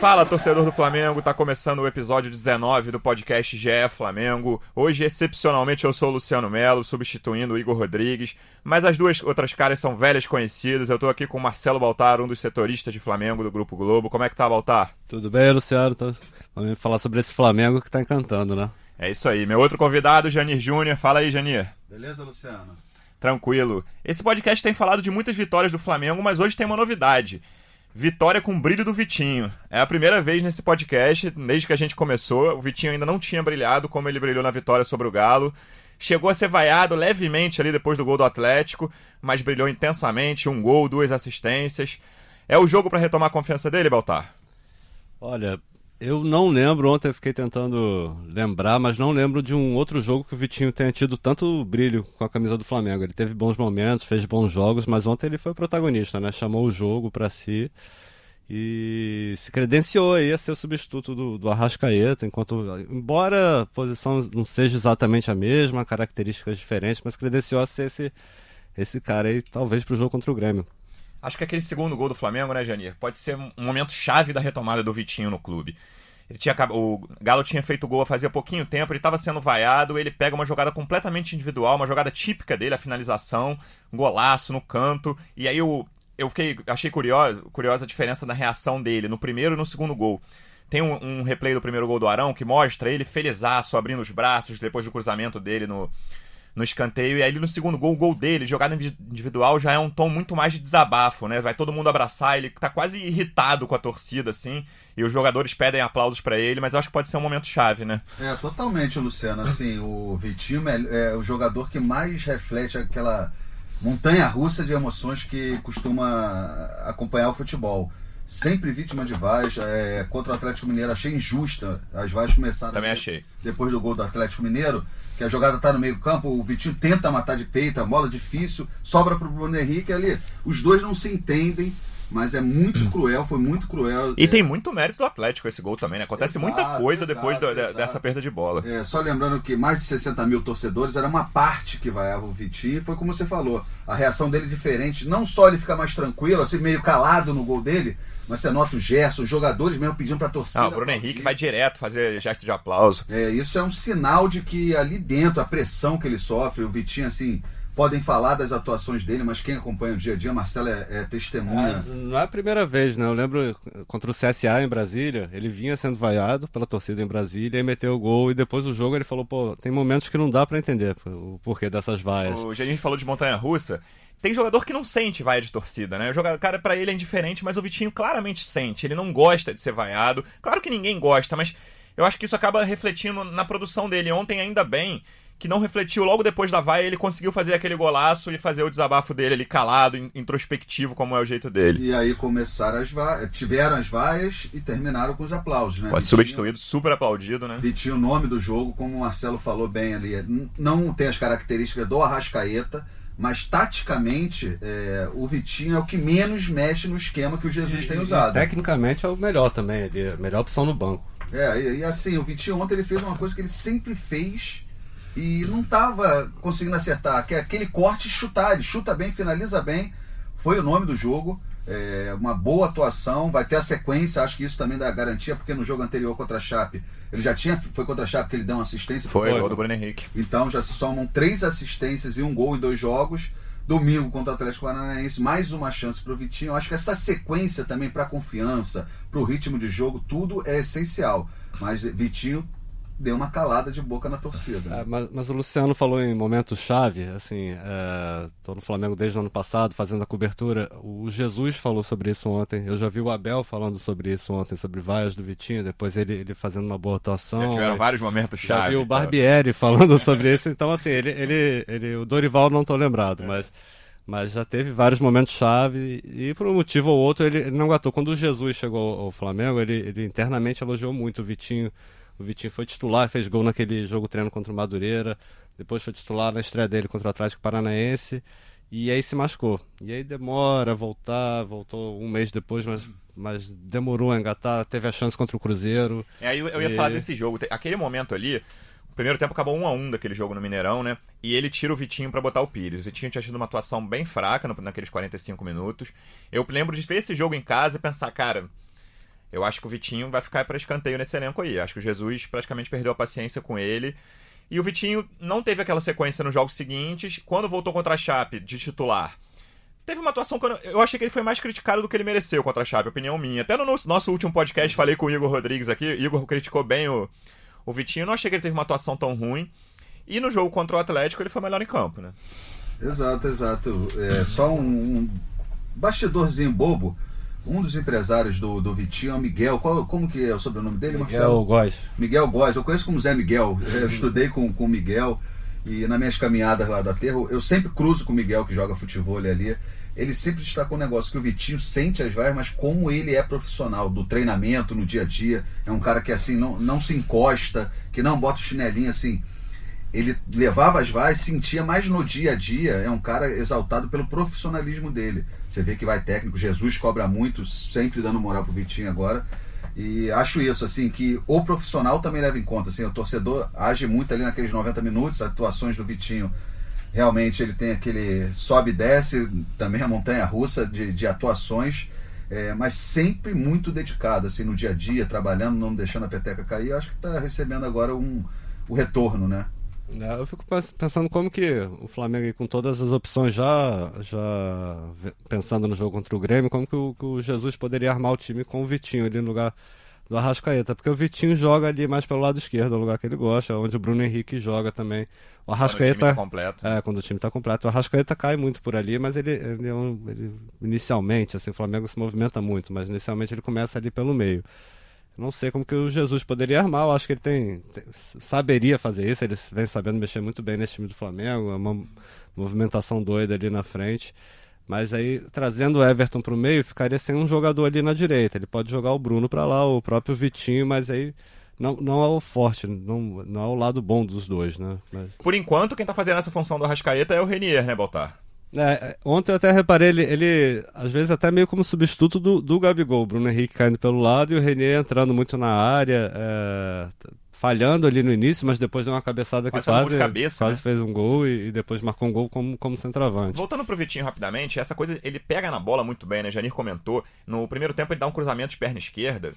Fala, torcedor do Flamengo, tá começando o episódio 19 do podcast GE Flamengo. Hoje, excepcionalmente, eu sou o Luciano Melo, substituindo o Igor Rodrigues, mas as duas outras caras são velhas conhecidas. Eu tô aqui com o Marcelo Baltar, um dos setoristas de Flamengo do Grupo Globo. Como é que tá, Baltar? Tudo bem, Luciano? Tô... Vamos falar sobre esse Flamengo que tá encantando, né? É isso aí. Meu outro convidado, Janir Júnior. Fala aí, Janir. Beleza, Luciano? Tranquilo. Esse podcast tem falado de muitas vitórias do Flamengo, mas hoje tem uma novidade. Vitória com brilho do Vitinho. É a primeira vez nesse podcast, desde que a gente começou. O Vitinho ainda não tinha brilhado como ele brilhou na vitória sobre o Galo. Chegou a ser vaiado levemente ali depois do gol do Atlético, mas brilhou intensamente. Um gol, duas assistências. É o jogo para retomar a confiança dele, Baltar? Olha, eu não lembro, ontem eu fiquei tentando lembrar, mas não lembro de um outro jogo que o Vitinho tenha tido tanto brilho com a camisa do Flamengo. Ele teve bons momentos, fez bons jogos, mas ontem ele foi protagonista, né? Chamou o jogo para si e se credenciou aí a ser o substituto do, do Arrascaeta, enquanto, embora a posição não seja exatamente a mesma, características diferentes, mas credenciou a ser esse, esse cara aí, talvez para o jogo contra o Grêmio. Acho que aquele segundo gol do Flamengo, né, Janir, pode ser um momento chave da retomada do Vitinho no clube. Ele tinha, o Galo tinha feito gol fazia pouquinho tempo, ele estava sendo vaiado, ele pega uma jogada completamente individual, uma jogada típica dele, a finalização, um golaço no canto, e aí eu, eu fiquei, achei curioso, curiosa a diferença da reação dele no primeiro e no segundo gol. Tem um, um replay do primeiro gol do Arão que mostra ele felizaço, abrindo os braços depois do cruzamento dele no, no escanteio. E aí no segundo gol, o gol dele, jogada individual, já é um tom muito mais de desabafo, né? Vai todo mundo abraçar, ele tá quase irritado com a torcida, assim, e os jogadores pedem aplausos para ele, mas eu acho que pode ser um momento chave, né? É, totalmente, Luciano. Assim, o Vitinho é o jogador que mais reflete aquela montanha russa de emoções que costuma acompanhar o futebol sempre vítima de vaz. É, contra o Atlético Mineiro, achei injusta. As vaias começaram. Também achei. Depois do gol do Atlético Mineiro que a jogada está no meio-campo, o Vitinho tenta matar de peito, a bola difícil, sobra para o Bruno Henrique ali. Os dois não se entendem, mas é muito cruel, foi muito cruel. E é... tem muito mérito do Atlético esse gol também, né? Acontece exato, muita coisa exato, depois do, dessa perda de bola. É, só lembrando que mais de 60 mil torcedores era uma parte que vaiava o Vitinho, foi como você falou, a reação dele é diferente, não só ele fica mais tranquilo, assim, meio calado no gol dele, mas você nota o gesto, os jogadores mesmo pedindo pra torcida. Não, o Bruno Henrique vai direto fazer gesto de aplauso. É, isso é um sinal de que ali dentro, a pressão que ele sofre, o Vitinho, assim, podem falar das atuações dele, mas quem acompanha o dia a dia, Marcelo é, é testemunha. Ah, não é a primeira vez, né? Eu lembro contra o CSA em Brasília, ele vinha sendo vaiado pela torcida em Brasília e meteu o gol. E depois do jogo ele falou: pô, tem momentos que não dá para entender o porquê dessas vaias. O Geninho falou de montanha russa. Tem jogador que não sente vaia de torcida, né? O jogador, cara, para ele é indiferente, mas o Vitinho claramente sente. Ele não gosta de ser vaiado. Claro que ninguém gosta, mas eu acho que isso acaba refletindo na produção dele. Ontem, ainda bem, que não refletiu logo depois da vaia, ele conseguiu fazer aquele golaço e fazer o desabafo dele ali calado, introspectivo, como é o jeito dele. E aí começaram as vaias, tiveram as vaias e terminaram com os aplausos, né? Pode substituído, super aplaudido, né? Vitinho, o nome do jogo, como o Marcelo falou bem ali, não tem as características do Arrascaeta, mas taticamente é, o Vitinho é o que menos mexe no esquema que o Jesus e, tem usado. tecnicamente é o melhor também, ele é a melhor opção no banco. É, e, e, assim, o Vitinho ontem ele fez uma coisa que ele sempre fez e não estava conseguindo acertar, que é aquele corte e chutar, ele chuta bem, finaliza bem, foi o nome do jogo. É, uma boa atuação, vai ter a sequência, acho que isso também dá garantia, porque no jogo anterior contra a Chape, ele já tinha, foi contra a Chape que ele deu uma assistência. Foi, foi, do Bruno Henrique. Então já se somam três assistências e um gol em dois jogos. Domingo contra o Atlético Paranaense, mais uma chance para o Vitinho. Acho que essa sequência também para a confiança, para o ritmo de jogo, tudo é essencial. Mas Vitinho deu uma calada de boca na torcida. Né? É, mas, mas, o Luciano falou em momento chave, assim, estou é, no Flamengo desde o ano passado, fazendo a cobertura. O Jesus falou sobre isso ontem. Eu já vi o Abel falando sobre isso ontem, sobre vaias do Vitinho, depois ele, ele fazendo uma boa atuação. Já tiveram vários momentos chave. Já vi o Barbieri falando sobre isso, então assim, ele, ele, ele, o Dorival não estou lembrado, é. mas mas já teve vários momentos chave e por um motivo ou outro ele, ele não aguentou. Quando o Jesus chegou ao Flamengo, ele, ele internamente elogiou muito o Vitinho O Vitinho foi titular, fez gol naquele jogo treino contra o Madureira. Depois foi titular na estreia dele contra o Atlético Paranaense. E aí se machucou. E aí demora a voltar, voltou um mês depois, mas, mas demorou a engatar, teve a chance contra o Cruzeiro. É, aí eu, eu ia E- falar desse jogo. Aquele momento ali, o primeiro tempo acabou 1 a 1 daquele jogo no Mineirão, né? E ele tira o Vitinho pra botar o Pires. O Vitinho tinha tido uma atuação bem fraca naqueles 45 minutos. Eu lembro de ver esse jogo em casa e pensar, cara, eu acho que o Vitinho vai ficar pra escanteio nesse elenco aí. Acho que o Jesus praticamente perdeu a paciência com ele. E o Vitinho não teve aquela sequência nos jogos seguintes. Quando voltou contra a Chape de titular, teve uma atuação que eu, eu achei que ele foi mais criticado do que ele mereceu contra a Chape, opinião minha. Até no nosso, nosso último podcast falei com o Igor Rodrigues aqui, Igor criticou bem o, o Vitinho, não achei que ele teve uma atuação tão ruim. E no jogo contra o Atlético ele foi melhor em campo, né? Exato, exato. É, só um, um bastidorzinho bobo. Um dos empresários do, do Vitinho é o Miguel. Qual, como que é o sobrenome dele, Marcelo? Miguel Góes. Miguel Góes, eu conheço como Zé Miguel. Eu estudei com com o Miguel e nas minhas caminhadas lá do aterro, eu sempre cruzo com o Miguel que joga futebol ali. Ele sempre destacou um negócio que o Vitinho sente as vaias, mas como ele é profissional do treinamento no dia a dia. É um cara que assim não, não se encosta, que não bota o chinelinho assim. Ele levava as vaias, sentia mais no dia a dia. É um cara exaltado pelo profissionalismo dele. Você vê que vai técnico, Jesus cobra muito, sempre dando moral pro Vitinho agora. E acho isso, assim, que o profissional também leva em conta. Assim, o torcedor age muito ali naqueles 90 minutos, atuações do Vitinho. Realmente ele tem aquele sobe e desce, também a montanha russa de, de atuações, é, mas sempre muito dedicado, assim, no dia a dia, trabalhando, não deixando a peteca cair. Acho que está recebendo agora um, o retorno, né? É, Eu fico pens- pensando como que o Flamengo, com todas as opções já, já pensando no jogo contra o Grêmio, como que o, que o Jesus poderia armar o time com o Vitinho ali no lugar do Arrascaeta, porque o Vitinho joga ali mais pelo lado esquerdo, é o lugar que ele gosta, onde o Bruno Henrique joga também. O Quando o time Arrascaeta, tá completo. é, quando o time está completo. O Arrascaeta cai muito por ali, mas ele, ele, é um- ele- inicialmente, assim, o Flamengo se movimenta muito, mas inicialmente ele começa ali pelo meio. Não sei como que o Jesus poderia armar, eu acho que ele tem, tem- saberia fazer isso, ele vem sabendo mexer muito bem nesse time do Flamengo, é uma movimentação doida ali na frente. Mas aí, trazendo o Everton para o meio, ficaria sem um jogador ali na direita. Ele pode jogar o Bruno para lá, o próprio Vitinho, mas aí não, não é o forte, não, não é o lado bom dos dois, né? Mas- Por enquanto, quem tá fazendo essa função do Arrascaeta é o Renier, né, Baltar? É, é, ontem eu até reparei, ele, ele às vezes até meio como substituto do, do Gabigol, o Bruno Henrique caindo pelo lado e o Renier entrando muito na área, é, falhando ali no início, mas depois deu uma cabeçada que Quase gol quase, cabeça, quase né? fez um gol e, e depois marcou um gol como, como centroavante. Voltando pro Vitinho rapidamente, essa coisa, ele pega na bola muito bem, né? Janir comentou. No primeiro tempo ele dá um cruzamento de perna esquerda,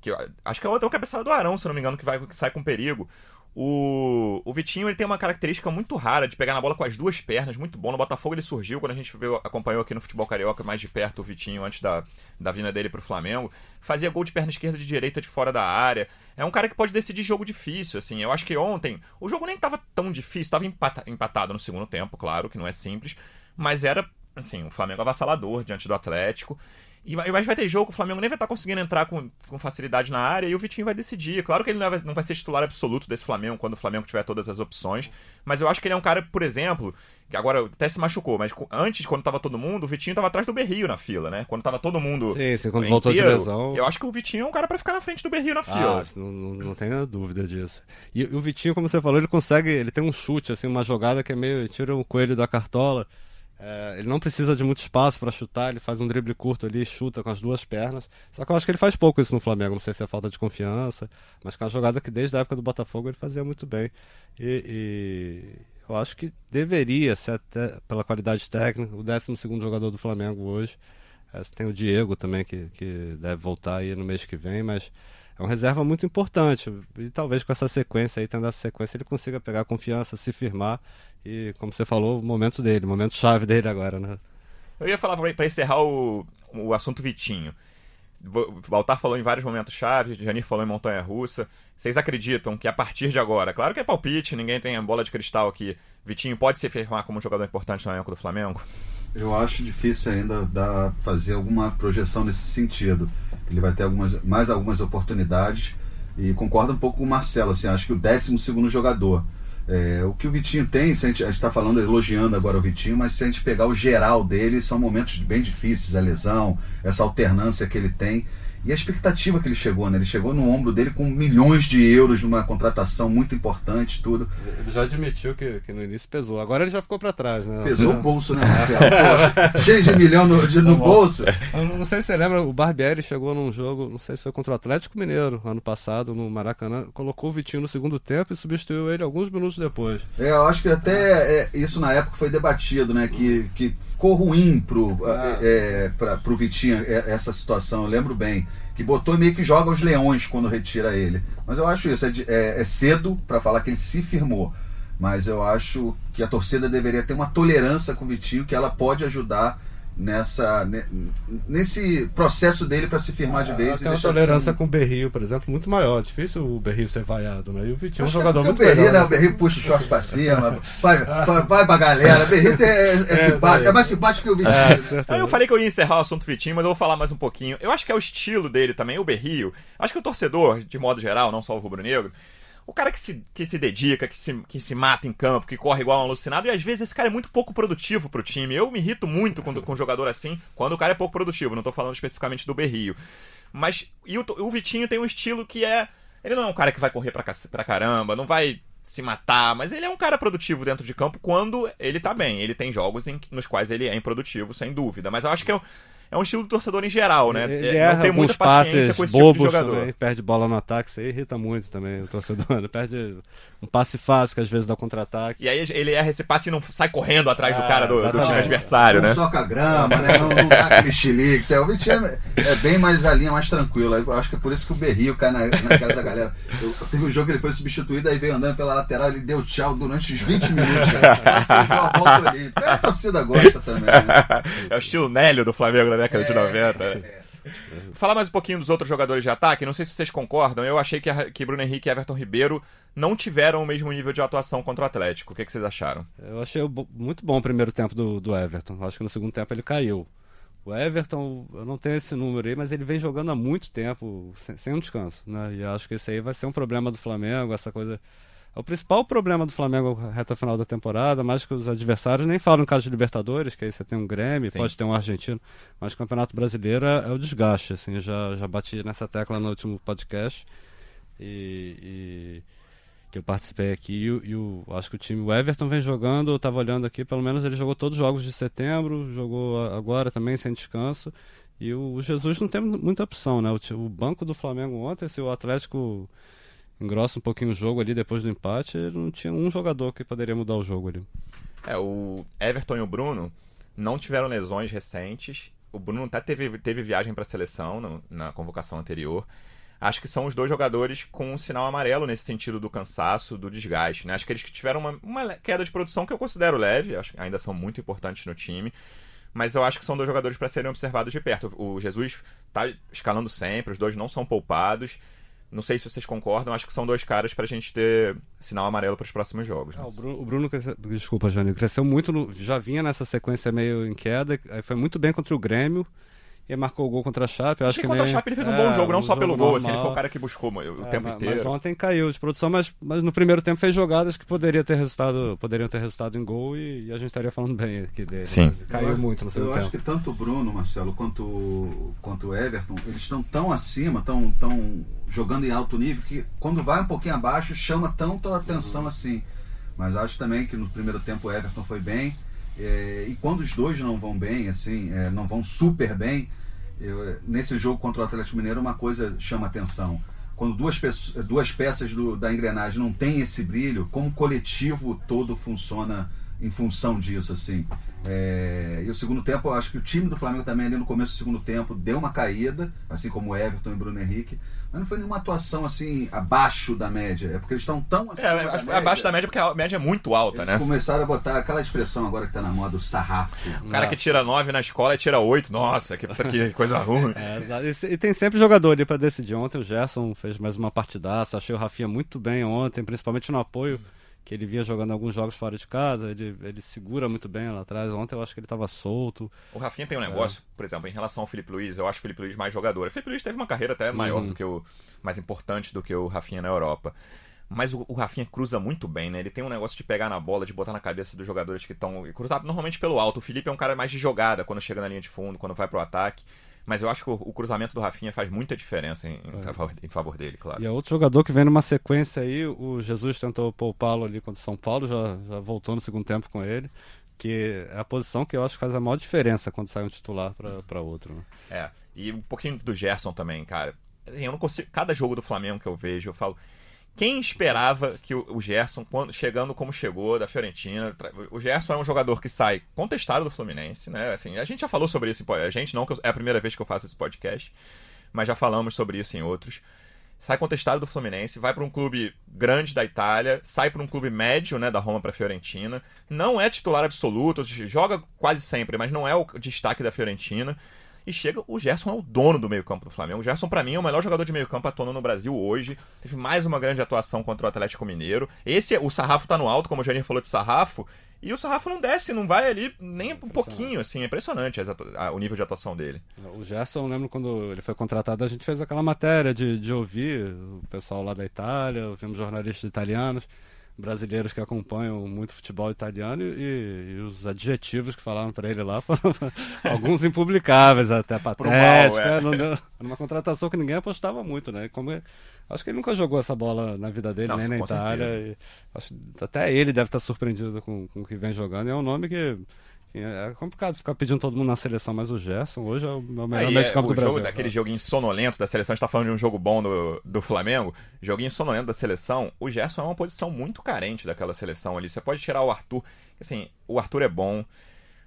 que acho que é outra uma cabeçada do Arão, se não me engano, que, vai, que sai com perigo. O, o Vitinho ele tem uma característica muito rara de pegar na bola com as duas pernas, muito bom. No Botafogo ele surgiu, quando a gente viu, acompanhou aqui no futebol carioca mais de perto o Vitinho antes da, da vinda dele pro Flamengo. Fazia gol de perna esquerda de direita de fora da área. É um cara que pode decidir jogo difícil, assim. Eu acho que ontem o jogo nem tava tão difícil, tava empata- empatado no segundo tempo, claro, que não é simples, mas era, assim, o Flamengo avassalador diante do Atlético. E mas vai ter jogo o Flamengo nem vai estar conseguindo entrar com, com facilidade na área e o Vitinho vai decidir. Claro que ele não vai, não vai ser titular absoluto desse Flamengo quando o Flamengo tiver todas as opções, mas eu acho que ele é um cara, por exemplo, que agora até se machucou, mas antes, quando tava todo mundo, o Vitinho tava atrás do Berrio na fila, né? Quando tava todo mundo. Sim, sim, quando voltou de inteiro, lesão. Eu acho que o Vitinho é um cara pra ficar na frente do Berrio na fila. Ah, não, não, tenha dúvida disso. E, e o Vitinho, como você falou, ele consegue, ele tem um chute, assim, uma jogada que é meio, tira o coelho da cartola. É, ele não precisa de muito espaço para chutar, ele faz um drible curto ali, chuta com as duas pernas. Só que eu acho que ele faz pouco isso no Flamengo, não sei se é falta de confiança, mas que é uma jogada que desde a época do Botafogo ele fazia muito bem. E, e eu acho que deveria ser até, pela qualidade técnica, o 12 jogador do Flamengo hoje. É, tem o Diego também, que, que deve voltar aí no mês que vem, mas é uma reserva muito importante. E talvez com essa sequência aí, tendo essa sequência, ele consiga pegar confiança, se firmar. E, como você falou, o momento dele, o momento chave dele agora, né? Eu ia falar pra pra encerrar o, o assunto Vitinho. O Baltar falou em vários momentos chaves, Janir falou em Montanha Russa. Vocês acreditam que a partir de agora, claro que é palpite, ninguém tem a bola de cristal aqui, Vitinho pode se firmar como um jogador importante no elenco do Flamengo? Eu acho difícil ainda dar, fazer alguma projeção nesse sentido. Ele vai ter algumas, mais algumas oportunidades e concordo um pouco com o Marcelo. Assim, acho que o 12 jogador. É, o que o Vitinho tem, se a gente está falando, elogiando agora o Vitinho, mas se a gente pegar o geral dele, são momentos bem difíceis, a lesão, essa alternância que ele tem. E a expectativa que ele chegou, né? Ele chegou no ombro dele com milhões de euros numa contratação muito importante, tudo. Ele já admitiu que, que no início pesou. Agora ele já ficou para trás, né? Pesou o bolso, né, Marcelo? Poxa, cheio de milhão no, de, no bolso. Eu não sei se você lembra, o Barbieri chegou num jogo, não sei se foi contra o Atlético Mineiro, ano passado, no Maracanã, colocou o Vitinho no segundo tempo e substituiu ele alguns minutos depois. É, eu acho que até é, isso na época foi debatido, né? Que, que ficou ruim pro, Ah. é, pra, pro Vitinho é, essa situação, eu lembro bem. Que botou meio que joga os leões quando retira ele. Mas eu acho isso, é, é- é cedo para falar que ele se firmou. Mas eu acho que a torcida deveria ter uma tolerância com o Vitinho, que ela pode ajudar nessa ne- nesse processo dele para se firmar de vez. e Aquela deixar de tolerância um- com o Berrio, por exemplo, muito maior. Difícil o Berrio ser vaiado, né? E o Vitinho é um que jogador é muito porque o Berri, melhor. né? O Berri puxa o short pra cima, vai, vai, vai pra galera. O Berri é, é simpático, é mais simpático que o Vitinho. É, né? eu falei que eu ia encerrar o assunto Vitinho, mas eu vou falar mais um pouquinho. Eu acho que é o estilo dele também, o Berrio. Acho que o torcedor, de modo geral, não só o rubro-negro, o cara que se, que se dedica, que se, que se mata em campo, que corre igual um alucinado, e às vezes esse cara é muito pouco produtivo pro time. Eu me irrito muito com, com um jogador assim, quando o cara é pouco produtivo, não tô falando especificamente do Berrio. Mas e o, o Vitinho tem um estilo que é. Ele não é um cara que vai correr pra, pra caramba, não vai se matar, mas ele é um cara produtivo dentro de campo quando ele tá bem. Ele tem jogos em- nos quais ele é improdutivo, sem dúvida. Mas eu acho que é, um- é um estilo do torcedor em geral, né? Ele É, erra não tem muita alguns paciência passes com esse tipo de bobos jogador. também, perde bola no ataque, isso aí irrita muito também o torcedor. Ele perde um passe fácil que às vezes dá contra-ataque. E aí ele erra esse passe e não sai correndo atrás do É, cara do, do time adversário, não né? soca a grama, né? Não, não dá aquele chilique. O Vitinho é, é bem mais a linha mais tranquila. Eu acho que é por isso que o Berrio cai na, na casa da galera. Eu, teve um jogo que ele foi substituído, aí veio andando pela lateral, ele deu tchau durante uns 20 minutos. Cara. Ele deu a volta olímpica. É, A torcida gosta também, né? É o estilo Nélio do Flamengo da década de É, 90. Falar mais um pouquinho dos outros jogadores de ataque, não sei se vocês concordam, eu achei que, a- que Bruno Henrique e Everton Ribeiro não tiveram o mesmo nível de atuação contra o Atlético. O que, que vocês acharam? Eu achei muito bom o primeiro tempo do, do Everton. Acho que no segundo tempo ele caiu. O Everton, eu não tenho esse número aí, mas ele vem jogando há muito tempo, sem, sem um descanso. Né? E acho que esse aí vai ser um problema do Flamengo, essa coisa. É o principal problema do Flamengo reta final da temporada, mais que os adversários, nem falo no caso de Libertadores, que aí você tem um Grêmio, Sim. pode ter um argentino, mas o Campeonato Brasileiro é, é o desgaste, assim, eu já, já bati nessa tecla no último podcast. E, e- que eu participei aqui e, o- e o, acho que o time, o Everton vem jogando, eu tava olhando aqui, pelo menos ele jogou todos os jogos de setembro, jogou agora também sem descanso. E o, o Jesus não tem muita opção, né? O, o banco do Flamengo ontem, se o Atlético engrossa um pouquinho o jogo ali depois do empate, não tinha um jogador que poderia mudar o jogo ali. É, o Everton e o Bruno não tiveram lesões recentes. O Bruno até teve, teve viagem para a seleção no- na convocação anterior. Acho que são os dois jogadores com um sinal amarelo nesse sentido do cansaço, do desgaste. Né? Acho que eles tiveram uma, uma queda de produção que eu considero leve, acho que ainda são muito importantes no time. Mas eu acho que são dois jogadores para serem observados de perto. O Jesus tá escalando sempre, os dois não são poupados. Não sei se vocês concordam, acho que são dois caras pra gente ter sinal amarelo para os próximos jogos. né? Ah, o Bruno, o Bruno desculpa, Jânio, cresceu muito, no- já vinha nessa sequência meio em queda, foi muito bem contra o Grêmio, e marcou o gol contra a Chape. Eu acho que contra nem- a Chape ele fez um é, bom jogo, não só pelo gol, assim, ele foi o cara que buscou o É, tempo mas, inteiro. mas ontem caiu de produção, mas, mas no primeiro tempo fez jogadas que poderia ter resultado, poderiam ter resultado em gol e, e a gente estaria falando bem aqui dele. Sim. Ele Caiu Eu- muito no Eu segundo acho tempo. que tanto o Bruno, Marcelo, quanto, o- quanto o Everton, eles estão tão acima, tão, tão jogando em alto nível, que quando vai um pouquinho abaixo, chama tanto a atenção assim. Mas acho também que no primeiro tempo o Everton foi bem. É, e quando os dois não vão bem, assim, é, não vão super bem, eu- nesse jogo contra o Atlético Mineiro, uma coisa chama atenção. Quando duas, duas peças do- da engrenagem não têm esse brilho, como o coletivo todo funciona em função disso, assim. É, e o segundo tempo, eu acho que o time do Flamengo também, ali no começo do segundo tempo, deu uma caída, assim como o Everton e Bruno Henrique, mas não foi nenhuma atuação assim abaixo da média. É porque eles estão tão acima É, da média. abaixo da média porque a média é muito alta, Eles né? começaram a botar aquela expressão agora que tá na moda, o sarrafo. O cara que tira 9 na escola e tira 8, nossa, que, que coisa ruim. É, e, e tem sempre jogador ali pra decidir. Ontem o Gerson fez mais uma partidaça, achei o Rafinha muito bem ontem, principalmente no apoio, que ele vinha jogando alguns jogos fora de casa, ele, ele segura muito bem lá atrás. Ontem eu acho que ele tava solto. O Rafinha tem um negócio, por exemplo, em relação ao Felipe Luiz, eu acho o Felipe Luiz mais jogador. O Felipe Luiz teve uma carreira até maior Uhum. do que o. mais importante do que o Rafinha na Europa. Mas o, o Rafinha cruza muito bem, né? Ele tem um negócio de pegar na bola, de botar na cabeça dos jogadores que estão. cruzar normalmente pelo alto. O Felipe é um cara mais de jogada quando chega na linha de fundo, quando vai pro ataque. Mas eu acho que o, o cruzamento do Rafinha faz muita diferença em, em, É. favor, em favor dele, claro. E é outro jogador que vem numa sequência aí, o Jesus tentou poupá-lo ali contra o São Paulo, já, já voltou no segundo tempo com ele, que é a posição que eu acho que faz a maior diferença quando sai um titular para outro. Né? É, e um pouquinho do Gerson também, cara. Assim, eu não consigo. Cada jogo do Flamengo que eu vejo, eu falo. Quem esperava que o Gerson, quando, chegando como chegou da Fiorentina, o Gerson é um jogador que sai contestado do Fluminense, né? Assim, a gente já falou sobre isso, a gente não, é a primeira vez que eu faço esse podcast, mas já falamos sobre isso em outros. Sai contestado do Fluminense, vai para um clube grande da Itália, sai para um clube médio, né, da Roma para Fiorentina. Não é titular absoluto, joga quase sempre, mas não é o destaque da Fiorentina. E chega, o Gerson é o dono do meio-campo do Flamengo. O Gerson, pra mim, é o melhor jogador de meio-campo atuando no Brasil hoje. Teve mais uma grande atuação contra o Atlético Mineiro. Esse, o sarrafo tá no alto, como o Janir falou de sarrafo. E o sarrafo não desce, não vai ali nem um pouquinho, assim. É impressionante a- o nível de atuação dele. O Gerson, lembro quando ele foi contratado, a gente fez aquela matéria de, de ouvir o pessoal lá da Itália, ouvimos jornalistas italianos, brasileiros que acompanham muito futebol italiano e, e os adjetivos que falaram para ele lá foram alguns impublicáveis, até patéticos. é. é, não deu- Era uma contratação que ninguém apostava muito, né? Como é- acho que ele nunca jogou essa bola na vida dele, Não, nem na Itália. acho, até ele deve estar surpreendido com, com o que vem jogando. E é um nome que. É complicado ficar pedindo todo mundo na seleção, mas o Gerson hoje é o melhor meio é, de campo o do jogo Brasil. daquele joguinho sonolento da seleção, a gente tá falando de um jogo bom do, do Flamengo, joguinho sonolento da seleção, o Gerson é uma posição muito carente daquela seleção ali. Você pode tirar o Arthur, assim, o Arthur é bom,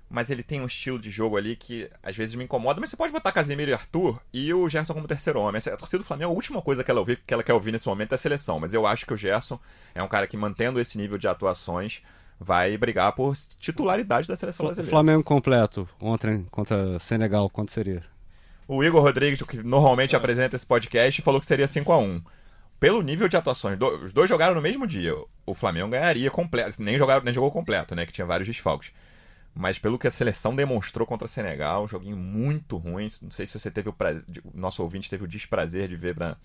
mas ele tem um estilo de jogo ali que às vezes me incomoda, mas você pode botar Casemiro e Arthur e o Gerson como terceiro homem. A torcida do Flamengo, a última coisa que ela, ouvir, que ela quer ouvir nesse momento é a seleção, mas eu acho que o Gerson é um cara que mantendo esse nível de atuações vai brigar por titularidade da seleção O brasileira. Flamengo completo ontem contra Senegal, quanto seria? O Igor Rodrigues, que normalmente apresenta esse podcast, falou que seria 5 a 1 Pelo nível de atuações, do- os dois jogaram no mesmo dia. O Flamengo ganharia completo. Nem, jogaram, nem jogou completo, né? Que tinha vários desfalques. Mas pelo que a seleção demonstrou contra a Senegal, um joguinho muito ruim. Não sei se você teve o prazer. O nosso ouvinte teve o desprazer de ver na,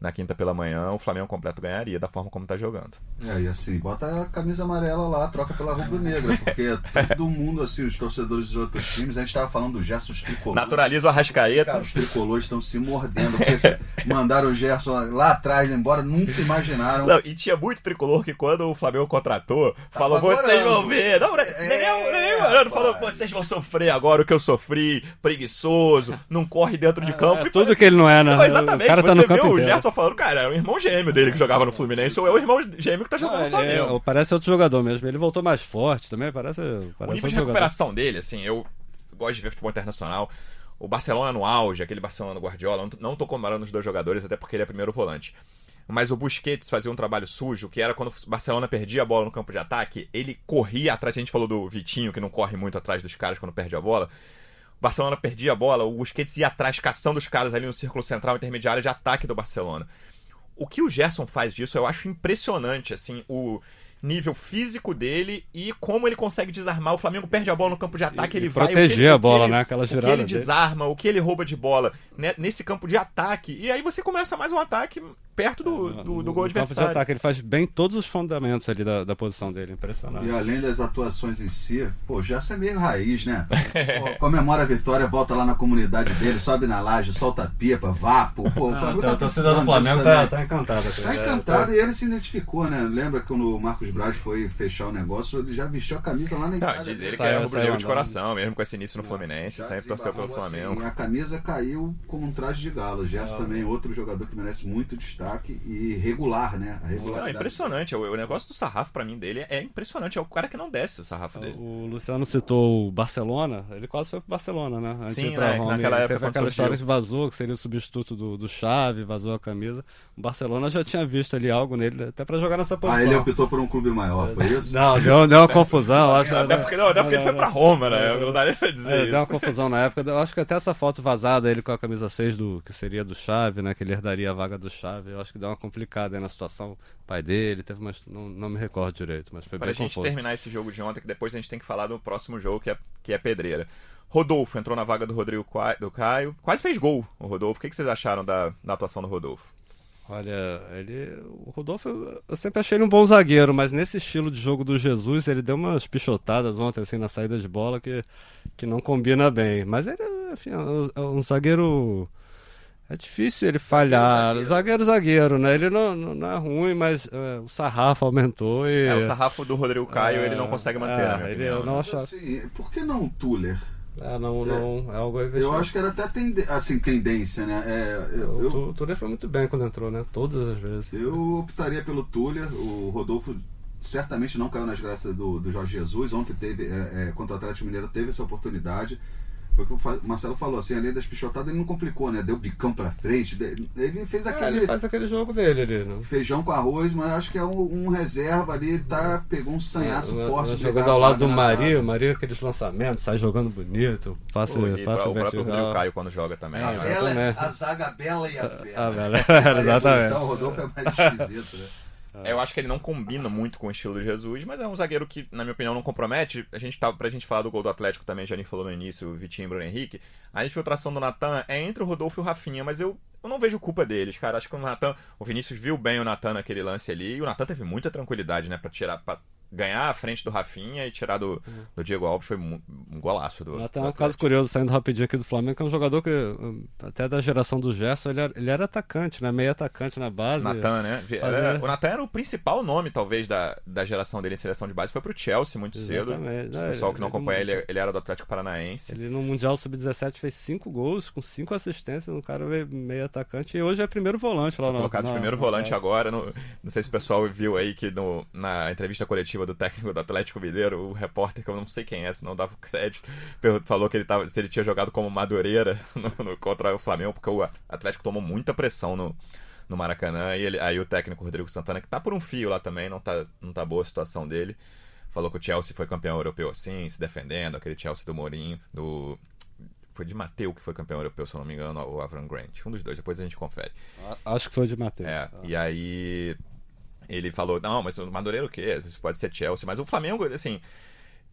na quinta pela manhã, o Flamengo completo ganharia da forma como tá jogando. É, e assim, bota a camisa amarela lá, troca pela rubro-negra, porque todo mundo, assim, os torcedores dos outros times, a gente tava falando do Gerson os tricolores. Naturaliza o Arrascaeta. Cara, os tricolores estão se mordendo, porque se- mandaram o Gerson lá atrás embora, nunca imaginaram. Não, e tinha muito tricolor que quando o Flamengo contratou, falou: vocês vão ver. Não, É, nem eu, nem eu orando, falou: vocês vão sofrer agora o que eu sofri, preguiçoso, não corre dentro de campo. É E tudo que ele não é, né? Não, exatamente, o cara tá no campo inteiro. Gerson falando, cara, é o irmão gêmeo dele que jogava no Fluminense, ou é o irmão gêmeo que tá jogando no é- Flamengo. parece outro jogador mesmo. Ele voltou mais forte também, parece. O parece nível outro de jogador. recuperação dele, assim, eu gosto de ver futebol internacional. O Barcelona no auge, aquele Barcelona no Guardiola, não tô- não tô comparando os dois jogadores, até porque ele é primeiro volante. Mas o Busquets fazia um trabalho sujo, que era quando o Barcelona perdia a bola no campo de ataque, ele corria atrás. A gente falou do Vitinho, que não corre muito atrás dos caras quando perde a bola. Barcelona perdia a bola, o Busquets ia atrás, caçando os caras ali no círculo central intermediário de ataque do Barcelona. O que o Gerson faz disso, eu acho impressionante, assim, o nível físico dele e como ele consegue desarmar. O Flamengo perde a bola no campo de ataque, E- ele e vai... proteger ele- a bola, ele- né? Aquela O que girada ele dele. desarma, o que ele rouba de bola né, nesse campo de ataque. E aí você começa mais um ataque perto do, do, do No gol de adversário. ataque, ele faz bem todos os fundamentos ali da, da posição dele, impressionante. E além das atuações em si, pô, o Gerson é meio raiz, né? Pô, comemora a vitória, volta lá na comunidade dele, sobe na laje, solta pipa, vapo. Pô, o Flamengo tá disso também. encantada. Tá encantado e ele se identificou, né? Lembra que quando o Marcos Braz foi fechar o negócio, ele já vestiu a camisa lá na Não, Itália. diz ele que é saiu rubro-negro de coração, mesmo com esse início no Fluminense, Já sempre se torceu pelo assim, Flamengo. e a camisa caiu como um traje de galo. O Gerson Ah, também é outro jogador que merece muito destaque e regular, né? A Não, é impressionante. O, o negócio do sarrafo, pra mim, dele é impressionante. É o cara que não desce o sarrafo dele. O Luciano citou o Barcelona, ele quase foi pro Barcelona, né? Antes Sim, de né, Roma. naquela época Teve aquela surgiu. história que vazou, que seria o substituto do, do Xavi, vazou a camisa. O Barcelona já tinha visto ali algo nele, até pra jogar nessa posição. Ah, ele optou por um clube maior, foi isso? Não, deu, deu uma confusão, acho. Até porque, não, até porque ele foi pra Roma, né? Não dá nem pra dizer É, isso. deu uma confusão na época. Eu acho que até essa foto vazada, ele com a camisa 6 do que seria do Chave, né? Que ele herdaria a vaga do Chave. Eu acho que deu uma complicada aí na situação. O pai dele teve umas. Não, não me recordo direito, mas foi Pra bem gente confuso. terminar esse jogo de ontem, que depois a gente tem que falar do próximo jogo, que é, que é pedreira. Rodolfo entrou na vaga do Rodrigo do Caio. Quase fez gol o Rodolfo. O que que vocês acharam da, da atuação do Rodolfo? Olha, ele. O Rodolfo, eu sempre achei ele um bom zagueiro, mas nesse estilo de jogo do Jesus, ele deu umas pichotadas ontem, assim, na saída de bola que, que não combina bem. Mas ele, enfim, é um zagueiro. É difícil ele falhar. Zagueiro, zagueiro, zagueiro né? Ele não, não, não é ruim, mas é, o sarrafo aumentou e. É, o sarrafo do Rodrigo Caio é, ele não consegue manter, é, ele, eu não acho... assim, Por que não Tuller? É, não, não, é algo Eu acho que era até tende, assim, tendência, né? É, eu, o, Tuller foi muito bem quando entrou, né? Todas as vezes. Eu optaria pelo Tuller. O Rodolfo certamente não caiu nas graças do, do Jorge Jesus. Ontem teve, é, é, contra o Atlético Mineiro, teve essa oportunidade. Foi o que o Marcelo falou, assim, além das pichotadas, ele não complicou, né? Deu bicão pra frente. Ele fez é, aquele. ele faz aquele jogo dele ali, né? Feijão com arroz, mas acho que é um, um reserva ali, tá, pegou um sanhaço é, forte. Jogando ao lado do Maria, o Maria aqueles lançamentos, sai jogando bonito, passa, Pô, passa o próprio Rodrigo Caio quando joga também. A, né? bela, a zaga bela e a fera. A bela, exatamente. Então o Rodolfo é mais esquisito, né? É. Eu acho que ele não combina muito com o estilo de Jesus, mas é um zagueiro que, na minha opinião, não compromete. A gente tava, pra gente falar do gol do Atlético também, já nem falou no início, o Vitinho e Bruno Henrique. A infiltração do Natan é entre o Rodolfo e o Rafinha, mas eu, eu não vejo culpa deles, cara. Acho que o Natan, o Vinícius viu bem o Natan naquele lance ali, e o Natan teve muita tranquilidade, né, pra tirar, pra ganhar a frente do Rafinha e tirar do, uhum. do Diego Alves foi um, golaço do. Até um caso curioso, saindo rapidinho aqui do Flamengo, que é um jogador que, até da geração do Gerson, ele era, ele era atacante, né? Meio atacante na base. Natan, né? Era, o Natan era o principal nome, talvez, da, da geração dele em seleção de base. Foi pro Chelsea muito Exatamente. cedo. O pessoal que não acompanha ele, ele era do Atlético Paranaense. Ele no Mundial Sub-17 fez cinco gols, com cinco assistências, um cara meio atacante. E hoje é primeiro volante lá no. Colocado de primeiro volante agora. No, não sei se o pessoal viu aí que no, na entrevista coletiva do técnico do Atlético Mineiro, o repórter, que eu não sei quem é, se não dava crédito, falou que ele tava, se ele tinha jogado como Madureira no, no, contra o Flamengo, porque o Atlético tomou muita pressão no, no Maracanã. E ele, aí o técnico Rodrigo Santana, que tá por um fio lá também, não tá, não tá boa a situação dele. Falou que o Chelsea foi campeão europeu assim, se defendendo, aquele Chelsea do Mourinho, do. Foi de Mateu que foi campeão europeu, se eu não me engano, o Avram Grant. Um dos dois, depois a gente confere. Acho que foi de Mateu. É, ah. e aí ele falou, não, mas o Madureira o quê? Pode ser Chelsea. Mas o Flamengo, assim,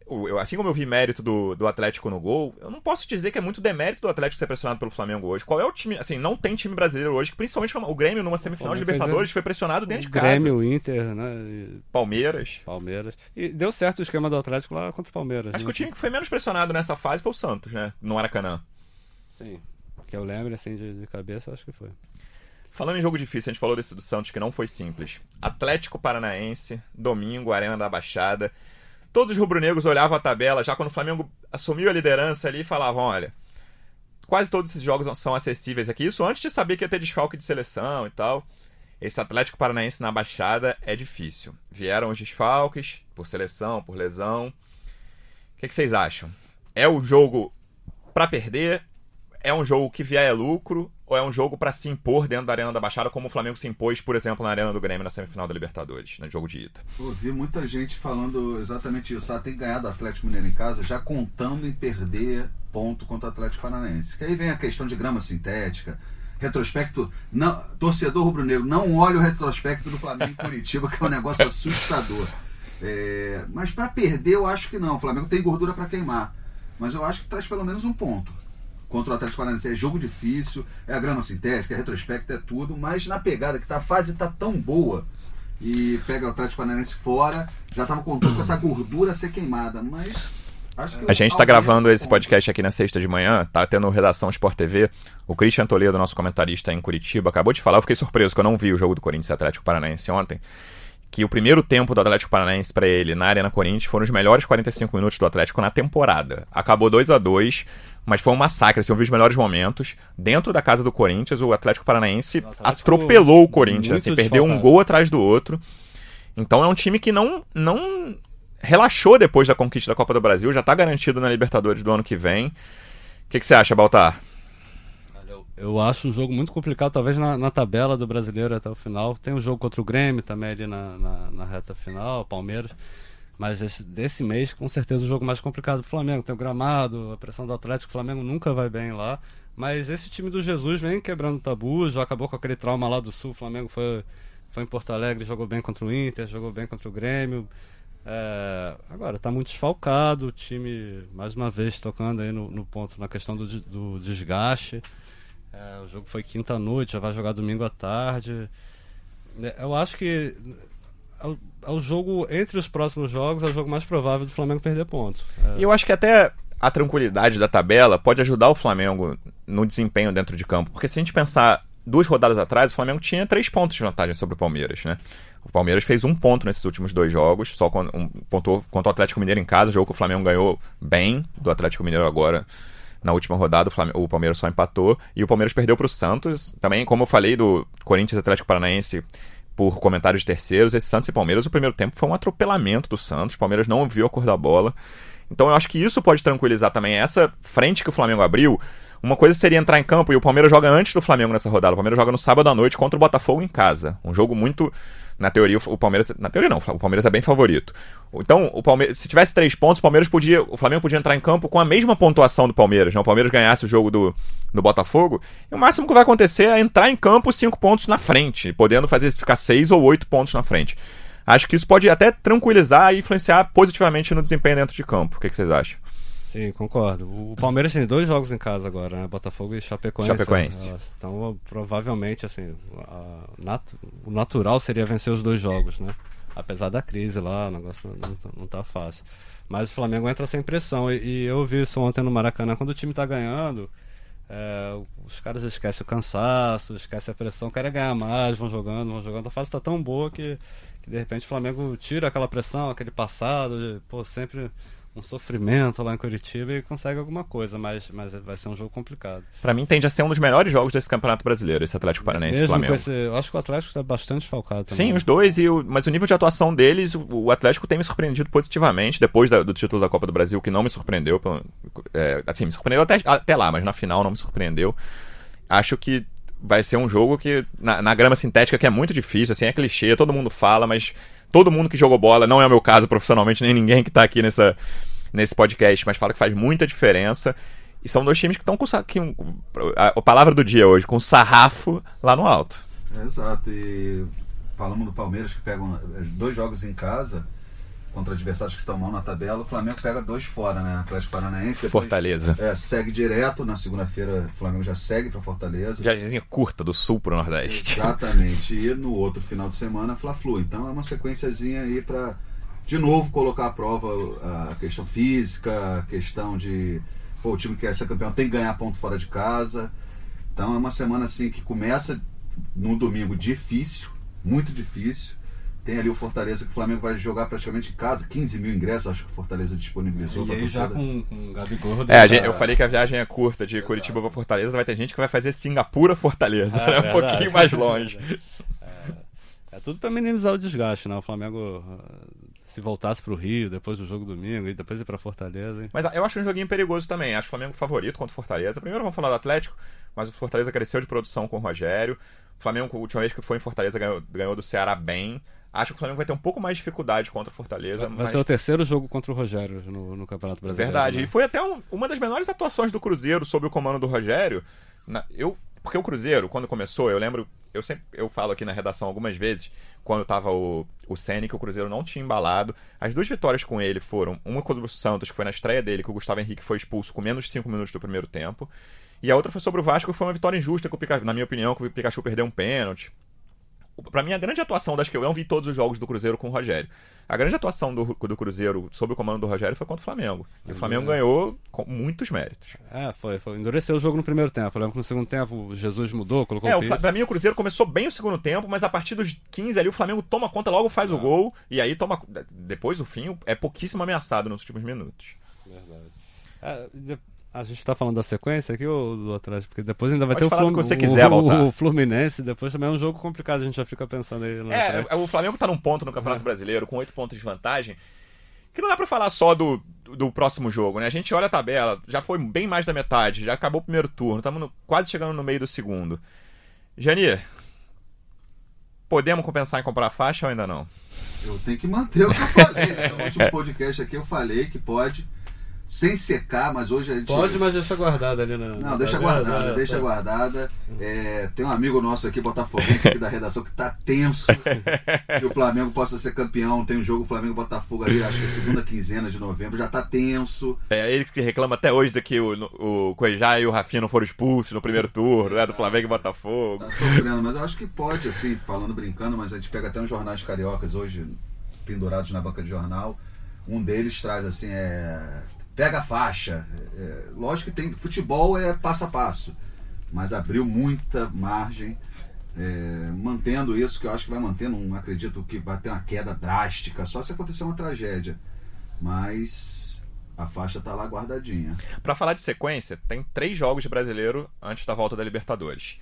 eu, assim como eu vi mérito do, do Atlético no gol, eu não posso dizer que é muito demérito do Atlético ser pressionado pelo Flamengo hoje. Qual é o time? Assim, não tem time brasileiro hoje, principalmente o Grêmio numa semifinal de Libertadores foi pressionado dentro de casa. Grêmio, Inter, né? Palmeiras. Palmeiras. E deu certo o esquema do Atlético lá contra o Palmeiras. Acho né? que o time que foi menos pressionado nessa fase foi o Santos, né? No Maracanã. Sim. Que eu lembro, assim, de, de cabeça, acho que foi. Falando em jogo difícil, a gente falou desse do Santos que não foi simples. Atlético Paranaense, domingo, Arena da Baixada. Todos os rubro-negros olhavam a tabela, já quando o Flamengo assumiu a liderança ali, falavam: olha, quase todos esses jogos são acessíveis aqui. Isso antes de saber que ia ter desfalque de seleção e tal. Esse Atlético Paranaense na Baixada é difícil. Vieram os desfalques, por seleção, por lesão. O que, que vocês acham? É o jogo para perder? É um jogo que vier é lucro? Ou é um jogo para se impor dentro da Arena da Baixada, como o Flamengo se impôs, por exemplo, na Arena do Grêmio na semifinal da Libertadores, no jogo de ida? Ouvi muita gente falando exatamente isso. Ah, tem que ganhar do Atlético Mineiro em casa, já contando em perder ponto contra o Atlético Paranaense. Que aí vem a questão de grama sintética, retrospecto. Não, torcedor rubro-negro, não olhe o retrospecto do Flamengo em Curitiba, que é um negócio assustador. É, mas para perder, eu acho que não. O Flamengo tem gordura para queimar. Mas eu acho que traz pelo menos um ponto contra o Atlético Paranaense. É jogo difícil, é a grama sintética, é retrospecto, é tudo, mas na pegada que tá, a fase tá tão boa e pega o Atlético Paranaense fora, já tava contando com essa gordura ser queimada, mas a gente está gravando esse podcast aqui na sexta de manhã, tá tendo redação Sport TV. O Christian Toledo, nosso comentarista em Curitiba, acabou de falar. Eu fiquei surpreso que eu não vi o jogo do Corinthians e Atlético Paranaense ontem. Que o primeiro tempo do Atlético Paranaense para ele na Arena Corinthians foram os melhores 45 minutos do Atlético na temporada. Acabou 2 a 2 mas foi um massacre, assim, eu vi os melhores momentos. Dentro da casa do Corinthians, o Atlético Paranaense o Atlético atropelou o Corinthians, assim, perdeu um gol atrás do outro. Então é um time que não, não relaxou depois da conquista da Copa do Brasil, já está garantido na Libertadores do ano que vem. O que, que você acha, Baltar? Eu acho um jogo muito complicado, talvez na, na, tabela do brasileiro até o final. Tem um jogo contra o Grêmio também ali na, na, na reta final, Palmeiras. Mas esse, desse mês, com certeza, o jogo mais complicado do Flamengo. Tem o gramado, a pressão do Atlético, o Flamengo nunca vai bem lá. Mas esse time do Jesus vem quebrando tabu, já acabou com aquele trauma lá do Sul. O Flamengo foi, foi em Porto Alegre, jogou bem contra o Inter, jogou bem contra o Grêmio. É, agora, está muito desfalcado, o time, mais uma vez, tocando aí no, no ponto, na questão do, do desgaste. É, o jogo foi quinta-noite, já vai jogar domingo à tarde. É, eu acho que é o, é o jogo, entre os próximos jogos, é o jogo mais provável do Flamengo perder ponto. E eu acho que até a tranquilidade da tabela pode ajudar o Flamengo no desempenho dentro de campo. Porque se a gente pensar duas rodadas atrás, o Flamengo tinha três pontos de vantagem sobre o Palmeiras, né? O Palmeiras fez um ponto nesses últimos dois jogos, só com, um, pontuou contra o Atlético Mineiro em casa, jogo que o Flamengo ganhou bem do Atlético Mineiro agora. Na última rodada, o, Flamengo, o Palmeiras só empatou. E o Palmeiras perdeu para o Santos. Também, como eu falei do Corinthians Atlético Paranaense por comentários terceiros, esse Santos e Palmeiras, o primeiro tempo foi um atropelamento do Santos. O Palmeiras não viu a cor da bola. Então eu acho que isso pode tranquilizar também essa frente que o Flamengo abriu. Uma coisa seria entrar em campo e o Palmeiras joga antes do Flamengo nessa rodada. O Palmeiras joga no sábado à noite contra o Botafogo em casa. Um jogo muito. Na teoria, o Palmeiras. Na teoria não, o Palmeiras é bem favorito. Então, o Palmeiras, se tivesse três pontos, o Palmeiras podia. O Flamengo podia entrar em campo com a mesma pontuação do Palmeiras. Né? O Palmeiras ganhasse o jogo do, do Botafogo. E o máximo que vai acontecer é entrar em campo cinco pontos na frente, podendo fazer ficar seis ou oito pontos na frente. Acho que isso pode até tranquilizar e influenciar positivamente no desempenho dentro de campo. O que, que vocês acham? Sim, concordo. O Palmeiras tem dois jogos em casa agora, né? Botafogo e Chapecoense. Chapecoense. Então, provavelmente, assim, nat o natural seria vencer os dois jogos, né? Apesar da crise lá, o negócio não, não, não tá fácil. Mas o Flamengo entra sem pressão. E, e, eu vi isso ontem no Maracanã. Quando o time tá ganhando, é, os caras esquecem o cansaço, esquecem a pressão, querem ganhar mais, vão jogando, vão jogando. A fase tá tão boa que, que de repente o Flamengo tira aquela pressão, aquele passado, de, pô, sempre um sofrimento lá em Curitiba e consegue alguma coisa, mas, mas vai ser um jogo complicado. Para mim tende a ser um dos melhores jogos desse Campeonato Brasileiro, esse Atlético Paranaense Mesmo Flamengo. Esse, eu acho que o Atlético está bastante falcado também. Sim, os dois, e o, mas o nível de atuação deles, o, o Atlético tem me surpreendido positivamente, depois da, do título da Copa do Brasil, que não me surpreendeu. É, assim, me surpreendeu até, até lá, mas na final não me surpreendeu. Acho que vai ser um jogo que, na, na grama sintética, que é muito difícil, assim, é clichê, todo mundo fala, mas todo mundo que jogou bola, não é o meu caso profissionalmente, nem ninguém que está aqui nessa nesse podcast, mas fala que faz muita diferença. E são dois times que estão com a, a, palavra do dia hoje, com sarrafo lá no alto. Exato. E falamos do Palmeiras que pegam é, dois jogos em casa contra adversários que estão mal na tabela. O Flamengo pega dois fora, né? Atlético Paranaense. Depois, Fortaleza. É, segue direto. Na segunda-feira, o Flamengo já segue para Fortaleza. Viagemzinha curta do sul para o Nordeste. Exatamente. E no outro final de semana, Fla-Flu. Então é uma sequenciazinha aí para de novo colocar à prova a questão física, a questão de pô, o time que quer ser campeão tem que ganhar ponto fora de casa. Então é uma semana assim que começa num domingo difícil, muito difícil. Tem ali o Fortaleza que o Flamengo vai jogar praticamente em casa, 15 mil ingressos, acho que o Fortaleza disponibilizou. E aí já com, com o Gabigol. É, gente, eu falei que a viagem é curta de Exato. Curitiba para Fortaleza, vai ter gente que vai fazer Singapura Fortaleza, é, né? um pouquinho mais longe. É, é tudo para minimizar o desgaste, né? O Flamengo se voltasse para o Rio depois do jogo domingo e depois ir para Fortaleza. Hein? Mas eu acho um joguinho perigoso também. Acho o Flamengo favorito contra o Fortaleza. Primeiro vamos falar do Atlético, mas o Fortaleza cresceu de produção com o Rogério. O Flamengo, a última vez que foi em Fortaleza, ganhou, ganhou do Ceará bem. Acho que o Flamengo vai ter um pouco mais de dificuldade contra o Fortaleza. Vai mas... ser o terceiro jogo contra o Rogério no, no Campeonato Brasileiro. Verdade. Né? E foi até um, uma das menores atuações do Cruzeiro sob o comando do Rogério. Na, eu, porque o Cruzeiro, quando começou, eu lembro eu sempre eu falo aqui na redação algumas vezes, quando tava o, o Senna, que o Cruzeiro não tinha embalado. As duas vitórias com ele foram uma contra o Santos, que foi na estreia dele, que o Gustavo Henrique foi expulso com menos de 5 minutos do primeiro tempo. E a outra foi sobre o Vasco, que foi uma vitória injusta, que o Pikachu, na minha opinião, que o Pikachu perdeu um pênalti para mim, a grande atuação das que eu não vi todos os jogos do Cruzeiro com o Rogério. A grande atuação do, do Cruzeiro sob o comando do Rogério foi contra o Flamengo. E o Flamengo é. ganhou com muitos méritos. É, foi, foi. Endureceu o jogo no primeiro tempo. Eu lembro que no segundo tempo Jesus mudou, colocou é, o Pra mim, o Cruzeiro começou bem o segundo tempo, mas a partir dos 15 ali, o Flamengo toma conta, logo faz o gol. E aí toma. Depois do fim, é pouquíssimo ameaçado nos últimos minutos. Verdade. É, a gente tá falando da sequência aqui ou do atrás? Porque depois ainda vai Pode ter o, Flum... você quiser o, o, Fluminense, depois também é um jogo complicado, a gente já fica pensando aí. É, o Flamengo tá num ponto no Campeonato é. Brasileiro com oito pontos de vantagem. Que não dá pra falar só do, do próximo jogo, né? A gente olha a tabela, já foi bem mais da metade, já acabou o primeiro turno, estamos quase chegando no meio do segundo. Jani, podemos compensar em comprar faixa ou ainda não? Eu tenho que manter o que eu falei. Né? No último podcast aqui eu falei que pode sem secar, mas hoje a gente. Pode, mas deixa guardada ali na. Não, deixa guardada, deixa guardada. É, tem um amigo nosso aqui, Botafoguense, aqui da redação, que tá tenso que o Flamengo possa ser campeão. Tem um jogo Flamengo-Botafogo ali, acho que é segunda quinzena de novembro, já tá tenso. É ele que reclama até hoje de que o, o Cuejá e o Rafinha não foram expulsos no primeiro turno, né? Do Flamengo e Botafogo. Tá sofrendo, mas eu acho que pode, assim, falando brincando, mas a gente pega até uns jornais cariocas hoje, pendurados na banca de jornal. Um deles traz assim, é pega a faixa. É, lógico que tem. Futebol é passo a passo. Mas abriu muita margem. É, mantendo isso, que eu acho que vai manter, não acredito que vai ter uma queda drástica, só se acontecer uma tragédia. Mas a faixa tá lá guardadinha. Para falar de sequência, tem três jogos de brasileiro antes da volta da Libertadores.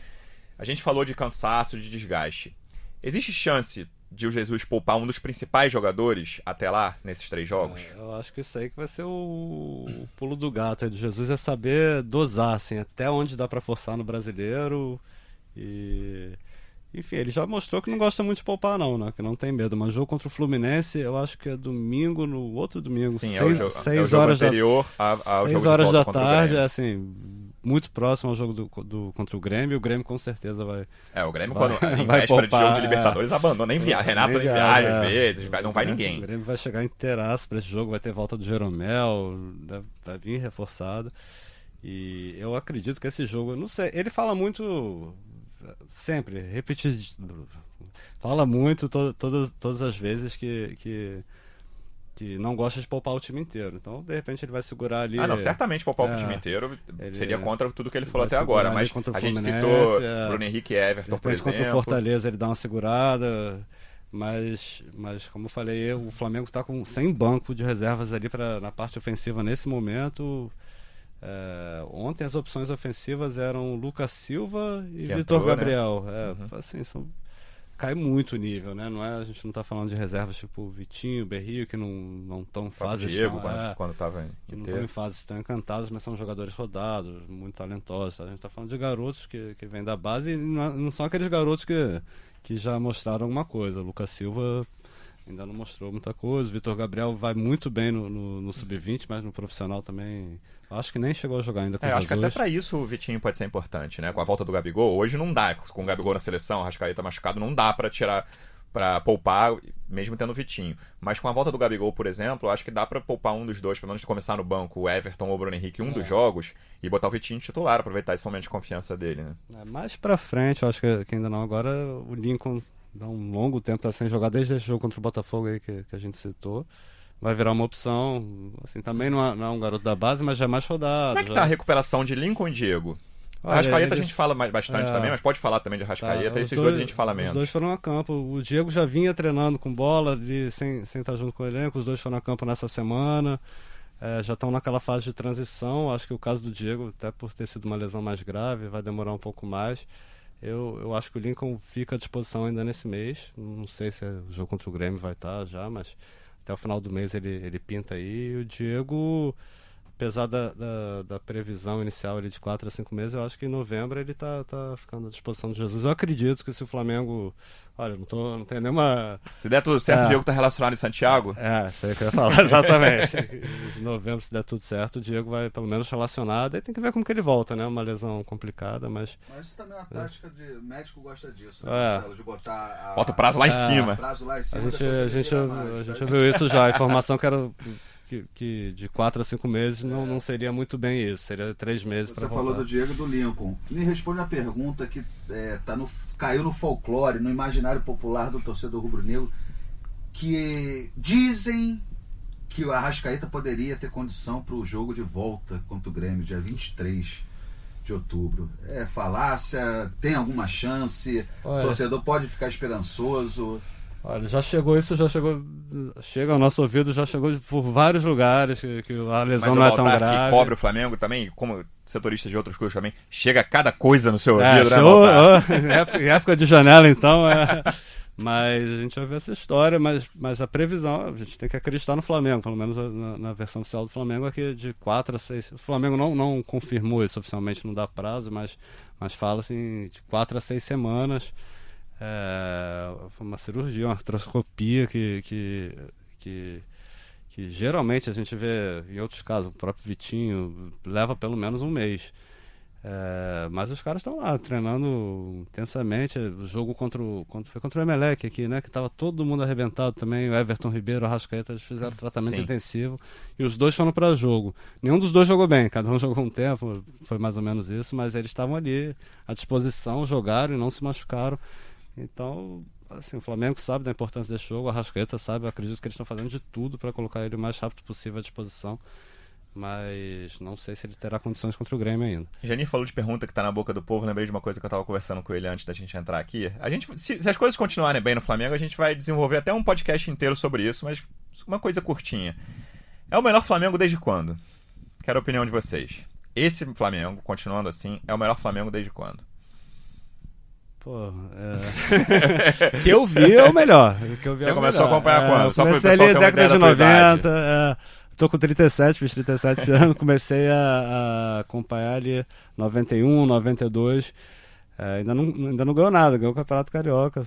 A gente falou de cansaço, de desgaste. Existe chance de o Jesus poupar um dos principais jogadores até lá, nesses três jogos? É, eu acho que isso aí que vai ser o, o pulo do gato aí do Jesus, é saber dosar, assim, até onde dá para forçar no brasileiro e... Enfim, ele já mostrou que não gosta muito de poupar, não, né? Que não tem medo. Mas jogo contra o Fluminense, eu acho que é domingo, no outro domingo. Sim, seis, é o, jogo, seis é o jogo horas anterior da, ao seis jogo horas da tarde, é assim, muito próximo ao jogo do, do, contra o Grêmio. O Grêmio com certeza vai. É, o Grêmio, vai, quando em vai véspera poupar, de jogo de Libertadores, é, abandona. Nem via, Renato nem viaja, às vezes, vai, não vai ninguém. O Grêmio vai chegar inteiraço para esse jogo, vai ter volta do Jeromel, vai vir reforçado. E eu acredito que esse jogo, não sei, ele fala muito sempre, repetir, fala muito to, todas, todas as vezes que, que, que não gosta de poupar o time inteiro. Então, de repente, ele vai segurar ali. Ah, não, certamente poupar é, o time inteiro seria contra tudo que ele falou até agora. Mas a gente citou é, Bruno Henrique Everton, por exemplo. contra o Fortaleza ele dá uma segurada. Mas, mas como eu falei, o Flamengo está com sem banco de reservas ali pra, na parte ofensiva nesse momento. É, ontem as opções ofensivas eram Lucas Silva e Vitor né? Gabriel. Né? É, uhum. assim, são, cai muito o nível, né? Não é, a gente não está falando de reservas tipo Vitinho, Berrio, que não estão em fase. Diego, estão, é, quando estava Que não estão em fase, estão encantados, mas são jogadores rodados, muito talentosos. A gente está falando de garotos que, que vêm da base e não, não, são aqueles garotos que, que já mostraram alguma coisa. O Lucas Silva ainda não mostrou muita coisa. Vitor Gabriel vai muito bem no, no, no sub-20, mas no profissional também. Acho que nem chegou a jogar ainda com é, Jesus. Acho que até para isso o Vitinho pode ser importante, né? Com a volta do Gabigol, hoje não dá. Com o Gabigol na seleção, o Rascaeta machucado, não dá para tirar para poupar, mesmo tendo o Vitinho. Mas com a volta do Gabigol, por exemplo, acho que dá para poupar um dos dois, pelo menos de começar no banco, o Everton ou o Bruno Henrique, um é. dos jogos, e botar o Vitinho titular, aproveitar esse momento de confiança dele, né? É, mais para frente, acho que, que, ainda não. Agora o Lincoln dá um longo tempo tá sem jogar desde esse jogo contra o Botafogo aí que, que a gente citou vai virar uma opção. Assim, também não é, não é, um garoto da base, mas já é mais rodado. Como é que já... tá a recuperação de Lincoln e Diego? Olha, Rascaeta a gente fala bastante é... também, mas pode falar também de Rascaeta. Tá, esses dois, dois, a gente fala menos. Os dois foram a campo. O Diego já vinha treinando com bola, de, sem, sem estar junto com o elenco. Os dois foram a campo nessa semana. É, já estão naquela fase de transição. Acho que o caso do Diego, até por ter sido uma lesão mais grave, vai demorar um pouco mais. Eu, eu acho que o Lincoln fica à disposição ainda nesse mês. Não sei se é o jogo contra o Grêmio vai estar já, mas até o final do mês ele, ele pinta aí. E o Diego, apesar da, da, da, previsão inicial de 4 a 5 meses, eu acho que em novembro ele tá, tá ficando à disposição de Jesus. Eu acredito que se o Flamengo Olha, não, tô, não tenho nenhuma. Se der tudo certo, é. o Diego tá relacionado em Santiago? É, isso aí que eu ia falar, exatamente. em novembro, se der tudo certo, o Diego vai pelo menos relacionado. Aí tem que ver como que ele volta, né? Uma lesão complicada, mas. Mas isso também é uma tática de. médico gosta disso, né, é. Marcelo? De botar. A... Bota o prazo lá, é. em cima. Prazo lá em cima. A gente, a gente, a gente ouviu isso já. A informação que era que, que de 4 a 5 meses não, não seria muito bem isso, seria 3 meses para voltar. Você falou do Diego e do Lincoln. Me responde uma pergunta que é, tá no, caiu no folclore, no imaginário popular do torcedor rubro-negro, que dizem que o Arrascaeta poderia ter condição para o jogo de volta contra o Grêmio, dia 23 de outubro. É falácia? Tem alguma chance? Olha, o torcedor pode ficar esperançoso? Olha, já chegou isso, já chegou. Chega ao nosso ouvido, já chegou por vários lugares que, que a lesão Mas não é tão grave. Que cobre o Flamengo também, como setorista de outros clubes também, chega cada coisa no seu é, ouvido, né? em, época, em época de janela, então, é. Mas a gente já viu essa história, mas, mas a previsão, a gente tem que acreditar no Flamengo, pelo menos na, na versão oficial do Flamengo, aqui é de 4 a 6. O Flamengo não, não confirmou isso oficialmente, não dá prazo, mas, mas fala assim de 4 a 6 semanas. É, uma cirurgia, uma artroscopia que, que, que, que geralmente a gente vê em outros casos, o próprio Vitinho leva pelo menos um mês. É, mas os caras estão lá treinando intensamente. O jogo contra o, contra, foi contra o Emelec aqui, né? Que estava todo mundo arrebentado também. O Everton Ribeiro, o Rascaeta, eles fizeram tratamento Sim. intensivo. E os dois foram para jogo. Nenhum dos dois jogou bem, cada um jogou um tempo, foi mais ou menos isso. Mas eles estavam ali à disposição, jogaram e não se machucaram. Então, assim, o Flamengo sabe da importância desse jogo, a Rascaeta sabe, eu acredito que eles estão fazendo de tudo para colocar ele o mais rápido possível à disposição mas não sei se ele terá condições contra o Grêmio ainda. Janir falou de pergunta que está na boca do povo, lembrei de uma coisa que eu estava conversando com ele antes da gente entrar aqui. A gente, se, se, as coisas continuarem bem no Flamengo, a gente vai desenvolver até um podcast inteiro sobre isso, mas uma coisa curtinha. É o melhor Flamengo desde quando? Quero a opinião de vocês. Esse Flamengo, continuando assim, é o melhor Flamengo desde quando? Pô, é... que eu vi é o melhor. Que eu vi Você é o começou melhor. a acompanhar é, quando? Só comecei ali década de 90. É, tô com 37, fiz 37 anos, comecei a, a, acompanhar ali 91, 92. É, ainda, não, ainda não ganhou nada, ganhou o Campeonato Carioca.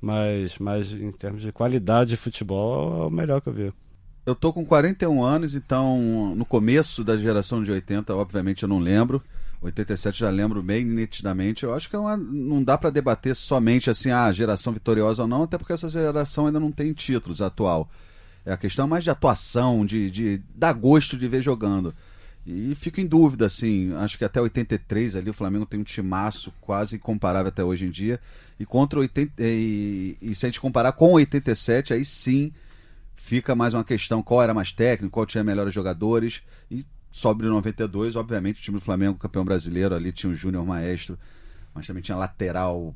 Mas, mas em termos de qualidade de futebol, é o melhor que eu vi. Eu tô com 41 anos, então no começo da geração de 80, obviamente eu não lembro. 87 já lembro bem nitidamente. Eu acho que é uma, não dá para debater somente assim a ah, geração vitoriosa ou não, até porque essa geração ainda não tem títulos atual. É a questão mais de atuação, de, de dar gosto de ver jogando. E fico em dúvida, assim, acho que até 83 ali o Flamengo tem um timaço quase incomparável até hoje em dia. E contra 80, e, e se a gente comparar com 87, aí sim fica mais uma questão qual era mais técnico, qual tinha melhores jogadores. E sobre 92, obviamente, o time do Flamengo, campeão brasileiro, ali tinha o Júnior Maestro, mas também tinha lateral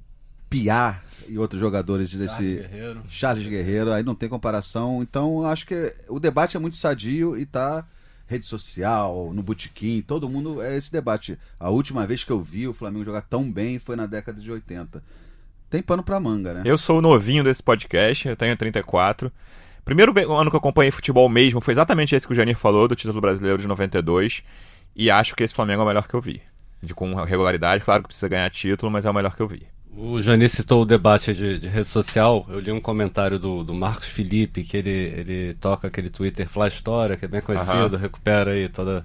Piar e outros jogadores desse Charles Guerreiro. Charles Guerreiro, aí não tem comparação. Então, acho que o debate é muito sadio e tá rede social, no botequim, todo mundo é esse debate. A última vez que eu vi o Flamengo jogar tão bem foi na década de 80. Tem pano pra manga, né? Eu sou o novinho desse podcast, eu tenho 34. Primeiro ano que eu acompanhei futebol mesmo foi exatamente esse que o Janir falou, do título brasileiro de 92. E acho que esse Flamengo é o melhor que eu vi. De com regularidade, claro que precisa ganhar título, mas é o melhor que eu vi. O Janir citou o debate de, de, rede social. Eu li um comentário do, do Marcos Felipe, que ele, ele toca aquele Twitter Fly História, que é bem conhecido, uhum. recupera aí todas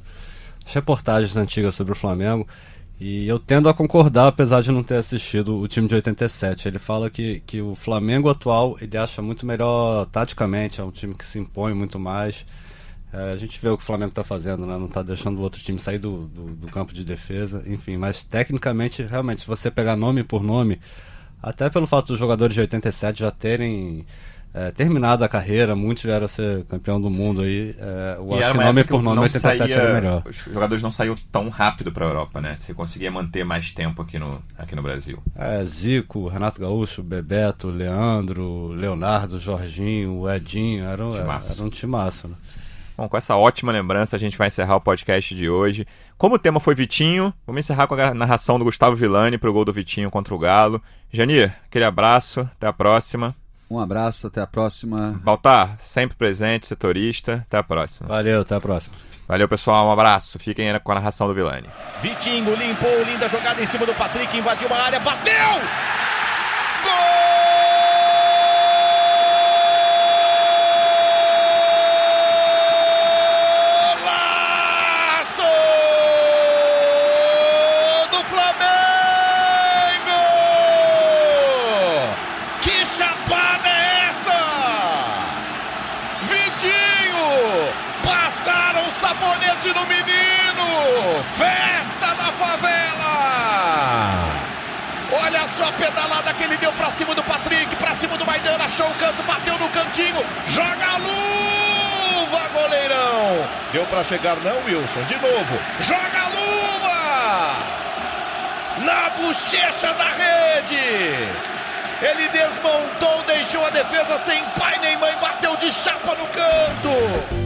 as reportagens antigas sobre o Flamengo. E eu tendo a concordar, apesar de não ter assistido o time de 87. Ele fala que, que o Flamengo atual ele acha muito melhor taticamente, é um time que se impõe muito mais. É, a gente vê o que o Flamengo está fazendo, né? não está deixando o outro time sair do, do, do, campo de defesa, enfim. Mas tecnicamente, realmente, se você pegar nome por nome, até pelo fato dos jogadores de 87 já terem é, terminada a carreira, muitos vieram a ser campeão do mundo aí. É, eu acho que nome por nome 87 saía, era melhor. Os jogadores não saíram tão rápido para a Europa, né? Você conseguia manter mais tempo aqui no, aqui no Brasil. É, Zico, Renato Gaúcho, Bebeto, Leandro, Leonardo, Jorginho, Edinho, era, era, era um timaço, né? Bom, com essa ótima lembrança, a gente vai encerrar o podcast de hoje. Como o tema foi Vitinho, vamos encerrar com a narração do Gustavo Villani para o gol do Vitinho contra o Galo. Janir, aquele abraço, até a próxima. Um abraço, até a próxima. Baltar, sempre presente, setorista. Até a próxima. Valeu, até a próxima. Valeu, pessoal. Um abraço. Fiquem aí com a narração do Vilani. Vitinho limpou, linda jogada em cima do Patrick, invadiu uma área, bateu! Pra chegar não, Wilson, de novo, joga a luva! Na bochecha da rede! Ele desmontou, deixou a defesa sem pai nem mãe, bateu de chapa no canto.